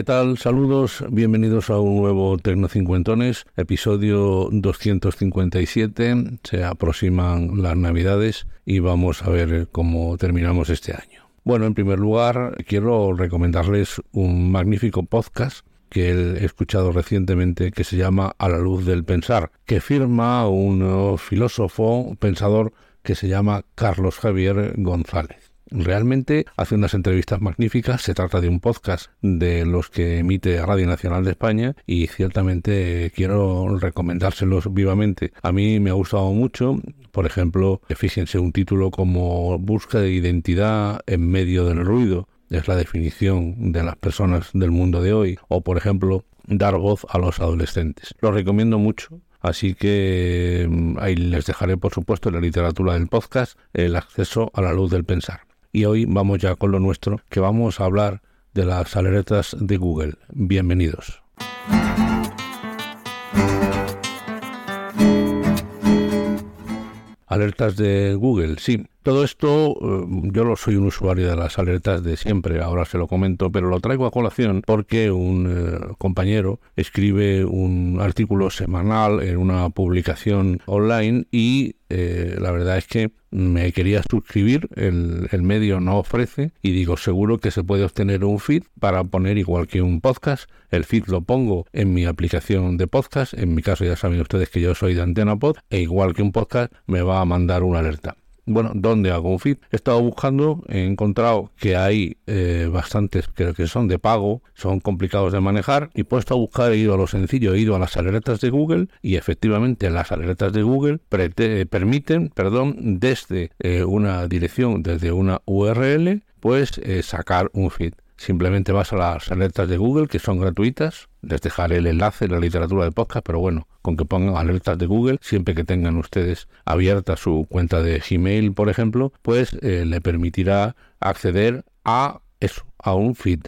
¿Qué tal? Saludos, bienvenidos a un nuevo Tecnocincuentones, episodio 257. Se aproximan las Navidades y vamos a ver cómo terminamos este año. Bueno, en primer lugar, quiero recomendarles un magnífico podcast que he escuchado recientemente que se llama A la luz del pensar, que firma un filósofo, pensador que se llama Carlos Javier González. Realmente hace unas entrevistas magníficas, se trata de un podcast de los que emite Radio Nacional de España y ciertamente quiero recomendárselos vivamente. A mí me ha gustado mucho, por ejemplo, fíjense un título como Busca de identidad en medio del ruido, es la definición de las personas del mundo de hoy, o por ejemplo, dar voz a los adolescentes. Lo recomiendo mucho, Así que mm, ahí les dejaré, por supuesto, en la literatura del podcast el acceso a la luz del pensar. Y hoy vamos ya con lo nuestro, que vamos a hablar de las alertas de Google. Bienvenidos. Alertas de Google, sí. Todo esto, eh, yo lo soy un usuario de las alertas de siempre, ahora se lo comento, pero lo traigo a colación porque un eh, compañero escribe un artículo semanal en una publicación online y eh, la verdad es que me quería suscribir, el, el, medio no ofrece y digo, seguro que se puede obtener un feed para poner igual que un podcast. El feed lo pongo en mi aplicación de podcast, en mi caso ya saben ustedes que yo soy de Antena Pod, e igual que un podcast me va a mandar una alerta bueno, ¿dónde hago un feed? He estado buscando, he encontrado que hay eh, bastantes creo que son de pago, son complicados de manejar y puesto a buscar, he ido a lo sencillo, he ido a las alertas de Google y efectivamente las alertas de Google permiten, perdón, desde eh, una dirección, desde una URL, pues eh, sacar un feed. Simplemente vas a las alertas de Google, que son gratuitas. Les dejaré el enlace en la literatura de podcast, pero bueno, con que pongan alertas de Google, siempre que tengan ustedes abierta su cuenta de Gmail, por ejemplo, pues eh, le permitirá acceder a eso, a un feed.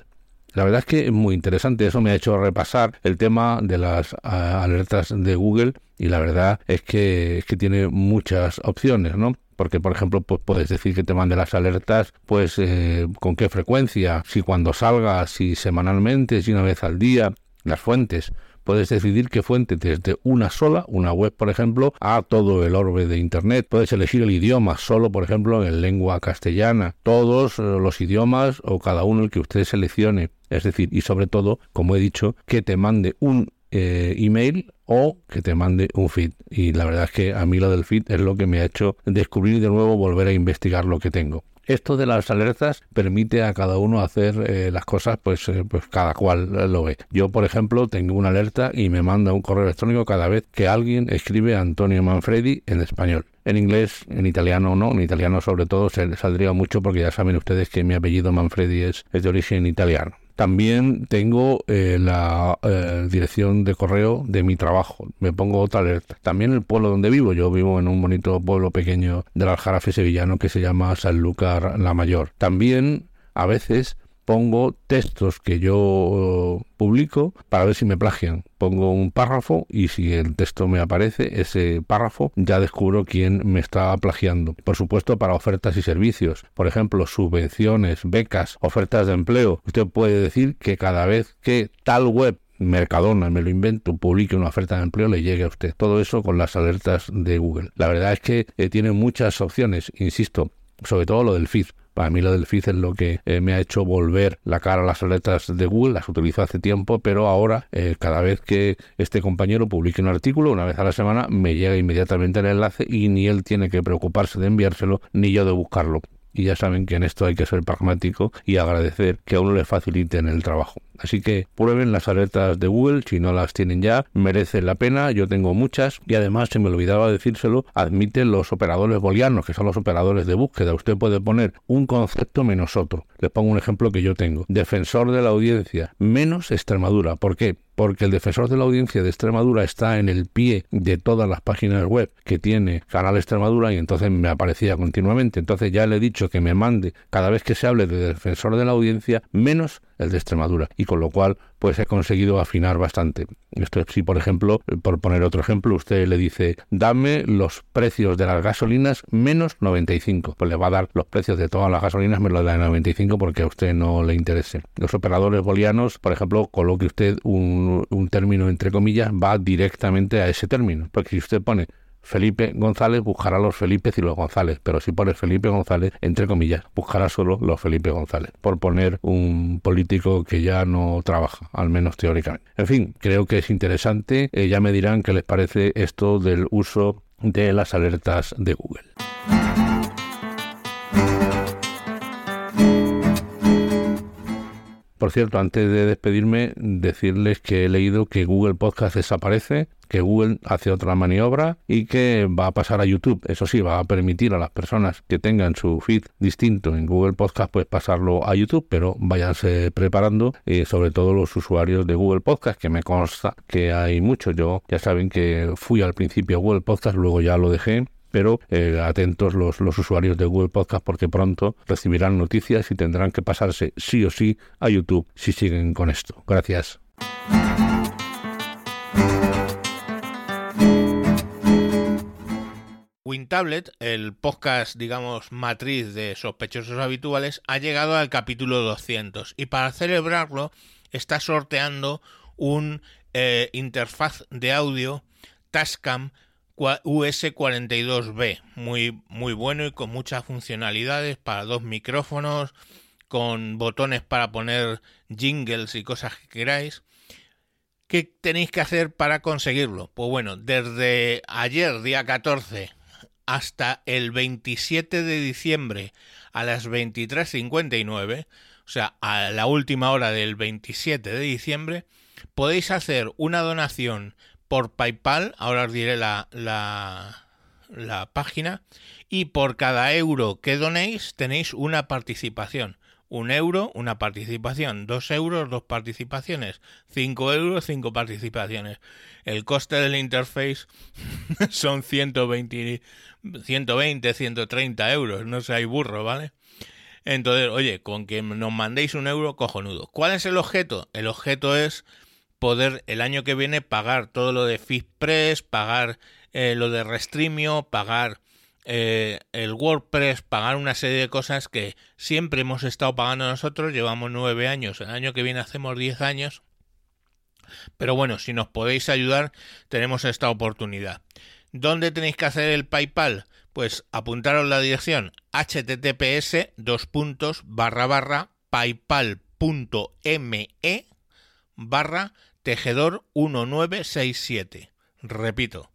La verdad es que es muy interesante, eso me ha hecho repasar el tema de las alertas de Google y la verdad es que, es que tiene muchas opciones, ¿no? porque por ejemplo pues puedes decir que te mande las alertas pues eh, con qué frecuencia si cuando salga si semanalmente si una vez al día las fuentes puedes decidir qué fuente desde una sola, una web por ejemplo, a todo el orbe de Internet. Puedes elegir el idioma solo, por ejemplo, en lengua castellana, todos eh, los idiomas o cada uno el que usted seleccione. Es decir, y sobre todo, como he dicho, que te mande un eh, email o que te mande un feed. Y la verdad es que a mí lo del feed es lo que me ha hecho descubrir de nuevo, volver a investigar lo que tengo. Esto de las alertas permite a cada uno hacer eh, las cosas, pues, eh, pues cada cual lo ve. Yo, por ejemplo, tengo una alerta y me manda un correo electrónico cada vez que alguien escribe Antonio Manfredi en español. En inglés, en italiano no, en italiano sobre todo se saldría mucho porque ya saben ustedes que mi apellido Manfredi es de origen italiano. También tengo eh, la eh, dirección de correo de mi trabajo. Me pongo otra alerta. También el pueblo donde vivo. Yo vivo en un bonito pueblo pequeño del Aljarafe sevillano que se llama Sanlúcar la Mayor. También a veces pongo textos que yo publico para ver si me plagian. Pongo un párrafo y si el texto me aparece, ese párrafo ya descubro quién me está plagiando. Por supuesto, para ofertas y servicios, por ejemplo, subvenciones, becas, ofertas de empleo. Usted puede decir que cada vez que tal web Mercadona, me lo invento, publique una oferta de empleo, le llegue a usted. Todo eso con las alertas de Google. La verdad es que eh, tiene muchas opciones, insisto, sobre todo lo del feed. Para mí lo del feed es lo que eh, me ha hecho volver la cara a las alertas de Google, las utilizo hace tiempo, pero ahora eh, cada vez que este compañero publique un artículo, una vez a la semana, me llega inmediatamente el enlace y ni él tiene que preocuparse de enviárselo, ni yo de buscarlo y ya saben que en esto hay que ser pragmático y agradecer que a uno le faciliten el trabajo. Así que prueben las alertas de Google, si no las tienen ya, merecen la pena, yo tengo muchas y además, se me olvidaba decírselo, admiten los operadores booleanos, que son los operadores de búsqueda. Usted puede poner un concepto menos otro. Les pongo un ejemplo que yo tengo. Defensor de la audiencia menos Extremadura. ¿Por qué? porque el defensor de la audiencia de Extremadura está en el pie de todas las páginas web que tiene Canal Extremadura y entonces me aparecía continuamente. Entonces ya le he dicho que me mande cada vez que se hable de defensor de la audiencia menos el de Extremadura y con lo cual pues he conseguido afinar bastante. Esto es si por ejemplo, por poner otro ejemplo, usted le dice dame los precios de las gasolinas menos 95, pues le va a dar los precios de todas las gasolinas menos la de 95 porque a usted no le interese. Los operadores bolianos, por ejemplo, coloque usted un, un término entre comillas, va directamente a ese término, porque si usted pone Felipe González buscará los Felipes y los González, pero si pones Felipe González, entre comillas, buscará solo los Felipe González, por poner un político que ya no trabaja, al menos teóricamente. En fin, creo que es interesante, eh, ya me dirán qué les parece esto del uso de las alertas de Google. Por cierto, antes de despedirme, decirles que he leído que Google Podcast desaparece, que Google hace otra maniobra y que va a pasar a YouTube. Eso sí, va a permitir a las personas que tengan su feed distinto en Google Podcast, pues pasarlo a YouTube, pero váyanse preparando, eh, sobre todo los usuarios de Google Podcast, que me consta que hay muchos. Yo ya saben que fui al principio a Google Podcast, luego ya lo dejé pero eh, atentos los, los usuarios de Google Podcast porque pronto recibirán noticias y tendrán que pasarse sí o sí a YouTube si siguen con esto. Gracias. WinTablet, el podcast, digamos, matriz de sospechosos habituales, ha llegado al capítulo 200 y para celebrarlo está sorteando un eh, interfaz de audio Tascam US42B, muy, muy bueno y con muchas funcionalidades para dos micrófonos, con botones para poner jingles y cosas que queráis. ¿Qué tenéis que hacer para conseguirlo? Pues bueno, desde ayer, día 14, hasta el 27 de diciembre a las 23.59, o sea, a la última hora del 27 de diciembre, podéis hacer una donación por PayPal, ahora os diré la, la, página, y por cada euro que donéis tenéis una participación. Un euro, una participación. Dos euros, dos participaciones. Cinco euros, cinco participaciones. El coste del interface son 120, 120, 130 euros. No seáis burro, ¿vale? Entonces, oye, con que nos mandéis un euro, cojonudo. ¿Cuál es el objeto? El objeto es poder el año que viene pagar todo lo de FitPress, pagar eh, lo de Restreamio, pagar eh, el WordPress, pagar una serie de cosas que siempre hemos estado pagando nosotros, llevamos nueve años, el año que viene hacemos diez años. Pero bueno, si nos podéis ayudar, tenemos esta oportunidad. ¿Dónde tenéis que hacer el PayPal? Pues apuntaros la dirección https dos puntos barra barra paypal.me barra tejedor 1967. Repito,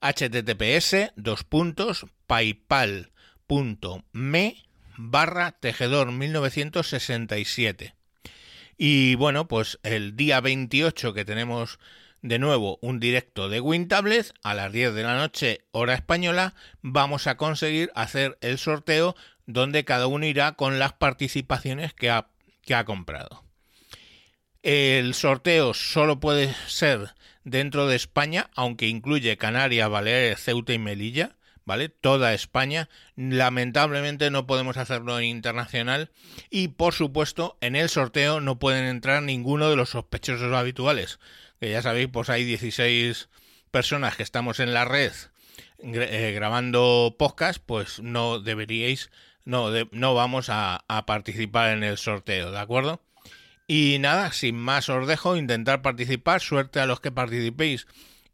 https dos puntos paypal.me barra tejedor 1967. Y bueno, pues el día 28 que tenemos de nuevo un directo de WinTablet a las 10 de la noche hora española, vamos a conseguir hacer el sorteo donde cada uno irá con las participaciones que ha, que ha comprado. El sorteo solo puede ser dentro de España, aunque incluye Canarias, Baleares, Ceuta y Melilla, ¿vale? Toda España. Lamentablemente no podemos hacerlo en internacional y por supuesto en el sorteo no pueden entrar ninguno de los sospechosos habituales. Que ya sabéis, pues hay 16 personas que estamos en la red eh, grabando podcast, pues no deberíais, no, no vamos a, a participar en el sorteo, ¿de acuerdo? Y nada, sin más os dejo intentar participar, suerte a los que participéis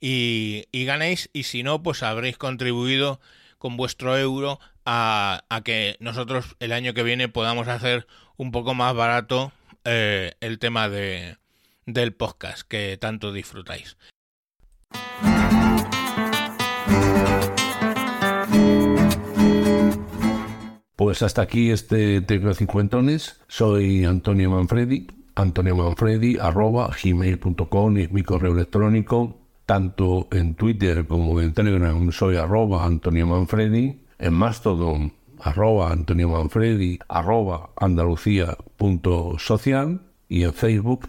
y, ganéis y si no, pues habréis contribuido con vuestro euro a, que nosotros el año que viene podamos hacer un poco más barato eh, el tema de, del podcast que tanto disfrutáis. Pues hasta aquí este Tecno Cincuentones. Soy Antonio Manfredi. Antonio Manfredi, arroba gmail.com es mi correo electrónico. Tanto en Twitter como en Telegram soy arroba Antonio Manfredi. En Mastodon, arroba Antonio Manfredi, arroba andalucía.social y en Facebook